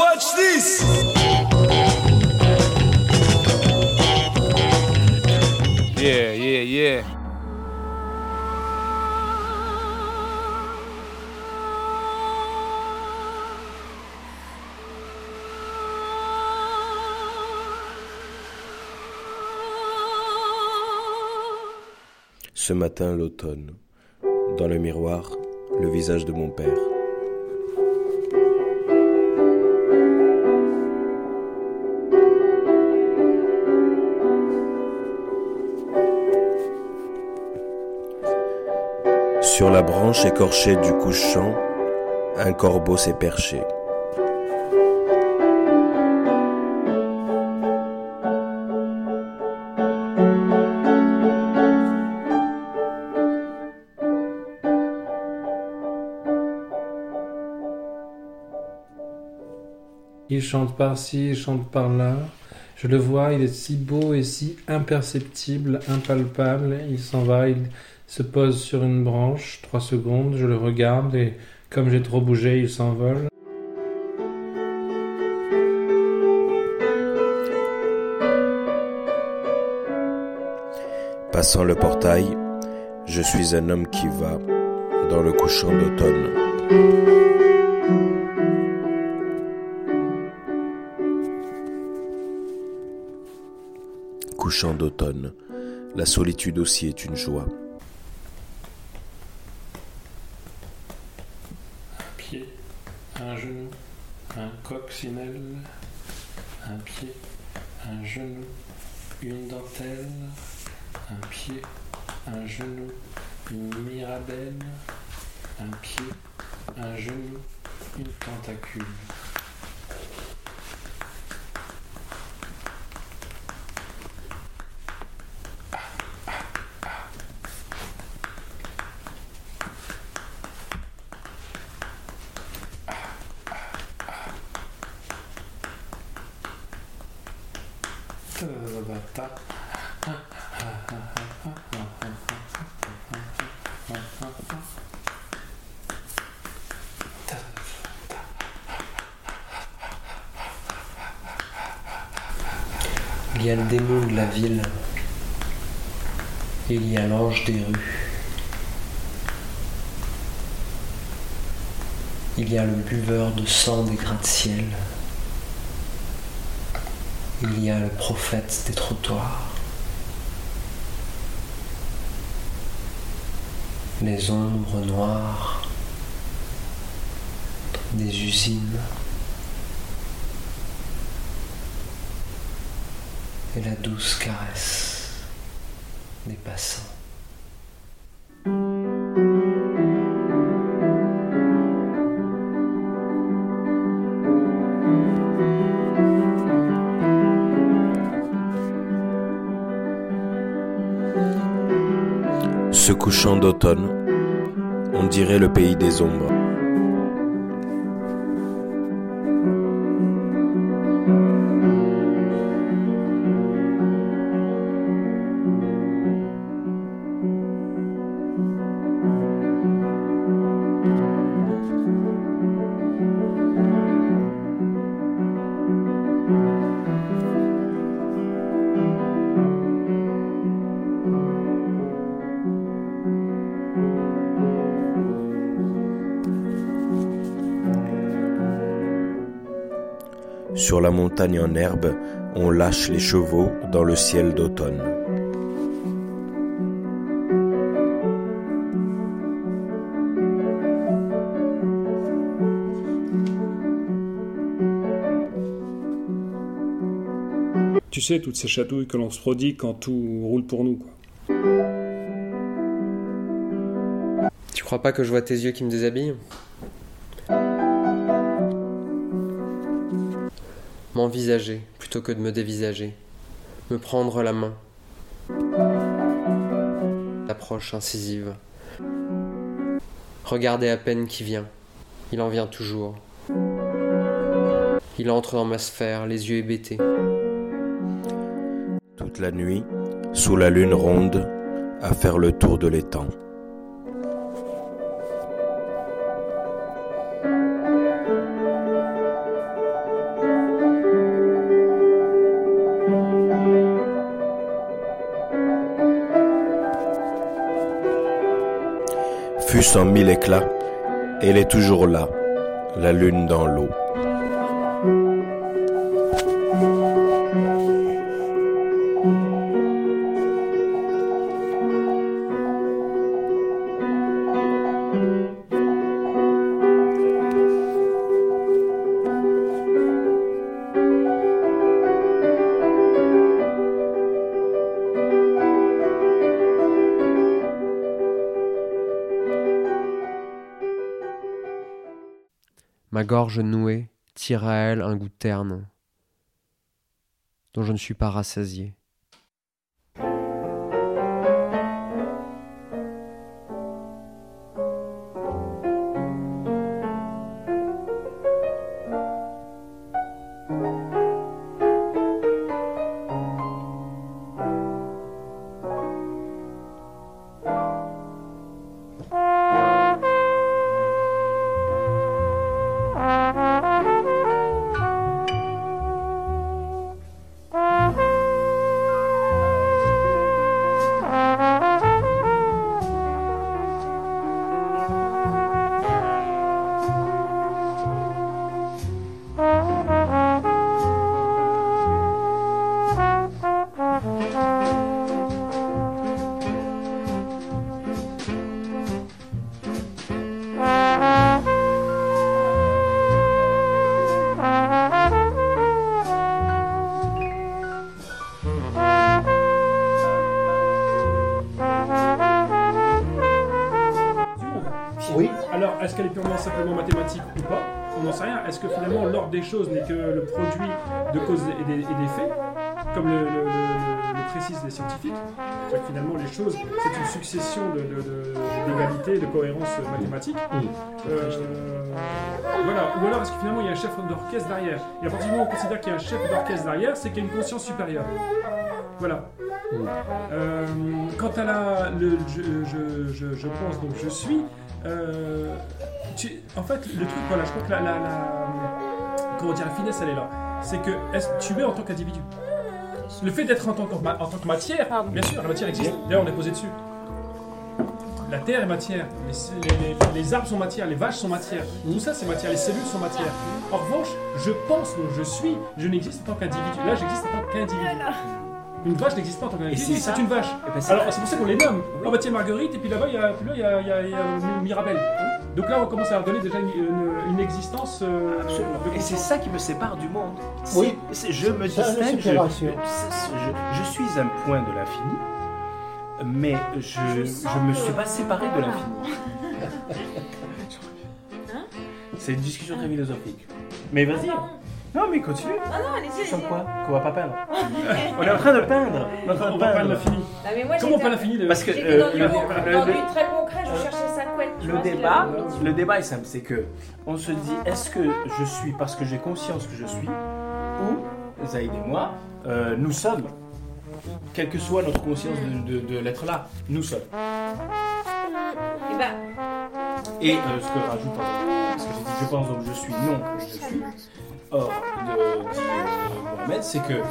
Watch this! Yeah, yeah, yeah. Ce matin, l'automne. Dans le miroir, le visage de mon père. Sur la branche écorchée du couchant, un corbeau s'est perché. Il chante par-ci, il chante par-là. Je le vois, il est si beau et si imperceptible, impalpable. Il s'en va, il se pose sur une branche, trois secondes, je le regarde et comme j'ai trop bougé, il s'envole. Passant le portail, je suis un homme qui va dans le couchant d'automne. Couchant d'automne, la solitude aussi est une joie. Un pied, un genou, un coccinelle, un pied, un genou, une dentelle, un pied, un genou, une mirabelle, un pied, un genou, une tentacule. Il y a le démon de la ville. Il y a l'ange des rues. Il y a le buveur de sang des gratte-ciel. Il y a le prophète des trottoirs. Les ombres noires des usines. et la douce caresse des passants. Couchant d'automne, on dirait le pays des ombres. Sur la montagne en herbe, on lâche les chevaux dans le ciel d'automne. Tu sais, toutes ces chatouilles que l'on se prodigue quand tout roule pour nous, quoi. Tu crois pas que je vois tes yeux qui me déshabillent? M'envisager plutôt que de me dévisager. Me prendre la main. Approche incisive. Regarder à peine qui vient. Il en vient toujours. Il entre dans ma sphère, les yeux hébétés. Toute la nuit, sous la lune ronde, à faire le tour de l'étang. Vécu cent mille éclats, elle est toujours là, la lune dans l'eau. Ma gorge nouée tire à elle un goût terne, dont je ne suis pas rassasié. Ou pas On n'en sait rien. Est-ce que finalement l'ordre des choses n'est que le produit de causes et des, et des faits, comme le, le- le- le précisent les scientifiques que finalement les choses, c'est une succession de- de- de- d'égalités, de, cohérence mathématique. Euh, voilà. Ou alors est-ce que finalement il y a un chef d'orchestre derrière? Et à partir du moment où on considère qu'il y a un chef d'orchestre derrière, c'est qu'il y a une conscience supérieure. Voilà. Euh, quant à la, le, je, je, je, je pense donc je suis. euh, tu- en fait, le truc, voilà, je crois que la, la, la- comment dire, la finesse, elle est là. C'est que est-ce que tu es en tant qu'individu? Le fait d'être en, tant que ma- en tant que matière, Pardon. bien sûr, la matière existe. D'ailleurs, on est posé dessus. La terre est matière, les, les- les- les arbres sont matière, les vaches sont matière, tout ça c'est matière, les cellules sont matière. En revanche, je pense donc je suis, je n'existe en tant qu'individu. Là, j'existe en tant qu'individu. Une vache n'existe pas en tant qu'individu, c'est une vache. Ben, c'est Alors c'est pour ça qu'on les nomme. Ah bah tiens Marguerite, et puis là-bas il y a, puis là, il y a, il y a- il y a Mirabelle. Donc là on commence à leur donner déjà une, une- une existence. euh, Absolument. Et c'est ça qui me sépare du monde. Oui. Je me distingue. Je, séparation. je- je- je suis un point de l'infini, mais je ne me suis pas séparé de l'infini. C'est une discussion très philosophique. Mais vas-y. Non, mais continue. Ah non, allez-y, Sur allez-y. quoi? Qu'on va pas peindre. On est en train de peindre. On est en train On de va pas peindre. l'infini. Non, mais moi, Comment j'étais- pas l'infini de... Parce que J'étais euh, dans, du, le, dans le- du très concret, je cherchais sa couette. tu le vois, c'est débat, la- le débat est simple, c'est que on se dit est-ce que je suis parce que j'ai conscience que je suis, ou Zaïd et moi, euh, nous sommes, quelle que soit notre conscience de, de- de l'être là, nous sommes. Eh ben, Et euh, ce que rajoute, pardon, ce que j'ai dit, je pense donc je suis, non, je suis. Or, de, dit Mohamed, c'est que euh,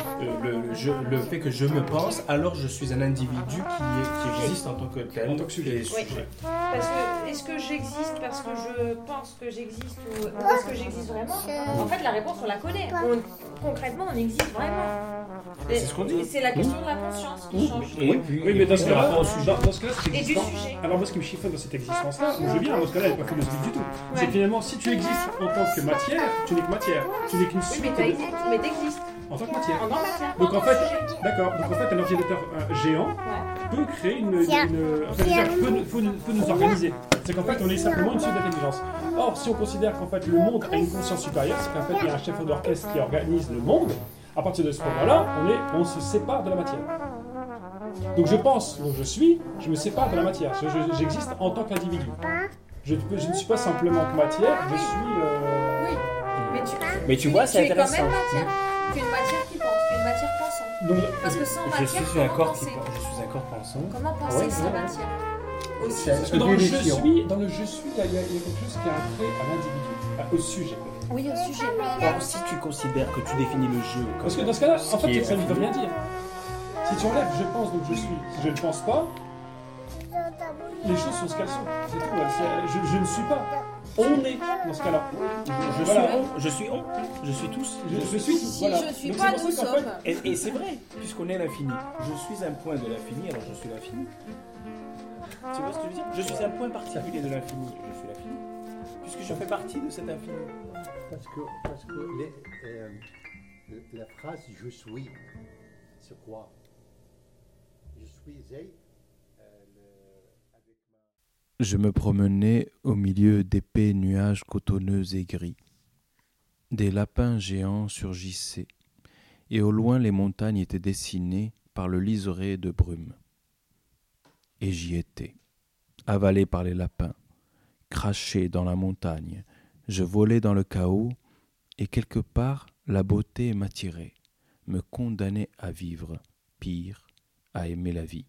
le, le- je- le fait que je me pense, alors je suis un individu qui, est- qui existe en tant que tel, En tant que sujet. et sujet. parce que est-ce que j'existe parce que je pense que j'existe ou est-ce que j'existe vraiment? En fait, la réponse, on la connaît. On- concrètement, on existe vraiment. C'est ce qu'on dit. C'est la question de la conscience qui change. Et puis, Oui mais dans ce cas-là, dans, ce cas-là c'est Et du existant. sujet. Alors moi ce qui me chiffonne dans cette existence-là, je veux bien, dans ce cas-là elle n'est pas philosophique du tout. C'est finalement si tu existes en tant que matière, tu n'es que matière. Tu n'es qu'une Oui, suite t'as- mais t'existes. en tant que matière. En tant que matière. Donc en fait, d'accord, donc en fait un ordinateur euh, géant Ouais. peut créer une, peut nous organiser. C'est qu'en fait on est simplement une suite d'intelligence. Or si on considère qu'en fait le monde a une conscience supérieure, c'est qu'en fait il y a un chef d'orchestre qui organise le monde. À partir de ce moment-là, on, est, on se sépare de la matière. Donc je pense, donc je suis, je me sépare de la matière. Je- je- J'existe en tant qu'individu. Je, je ne suis pas simplement que matière, je suis. euh, Oui. Mais tu, Mais tu vois, c'est tu es quand intéressant. même matière. Tu es une matière qui pense, tu es une matière pensante. donc, Parce que sans Je matière, suis un comment corps qui penser pense. Je suis un corps pensant. Comment penser Ouais, sans ouais. matière Aussi. parce que dans le je suis, dans le je suis, il y, a- il y quelque chose qui a un trait à l'individu, au sujet. Oui, au sujet. Or, si tu considères que tu définis le jeu comme Parce que dans ce cas-là, ce en fait, ça ne veut rien dire. Si tu enlèves je pense donc je suis, si je ne pense pas, les choses sont ce qu'elles sont. C'est tout. là. C'est- Je, je ne suis pas. On est dans ce cas-là. Je Voilà. suis on, je suis on, je suis tous. Je, je suis tout. Si Voilà. je suis Donc, pas. Et, et c'est vrai, puisqu'on est l'infini. Je suis un point de l'infini, alors je suis l'infini. Tu vois ce que je veux dire? Je suis un point particulier de l'infini, je suis l'infini. Puisque je fais partie de cet infini. Parce que, parce que les- euh, la phrase je suis, c'est quoi Je suis Zay. euh, le- avec ma- Je me promenais au milieu d'épais nuages cotonneux et gris. Des lapins géants surgissaient, et au loin les montagnes étaient dessinées par le liseré de brume. Et j'y étais, avalé par les lapins, craché dans la montagne, je volais dans le chaos, et quelque part la beauté m'attirait, me condamnait à vivre, pire, à aimer la vie.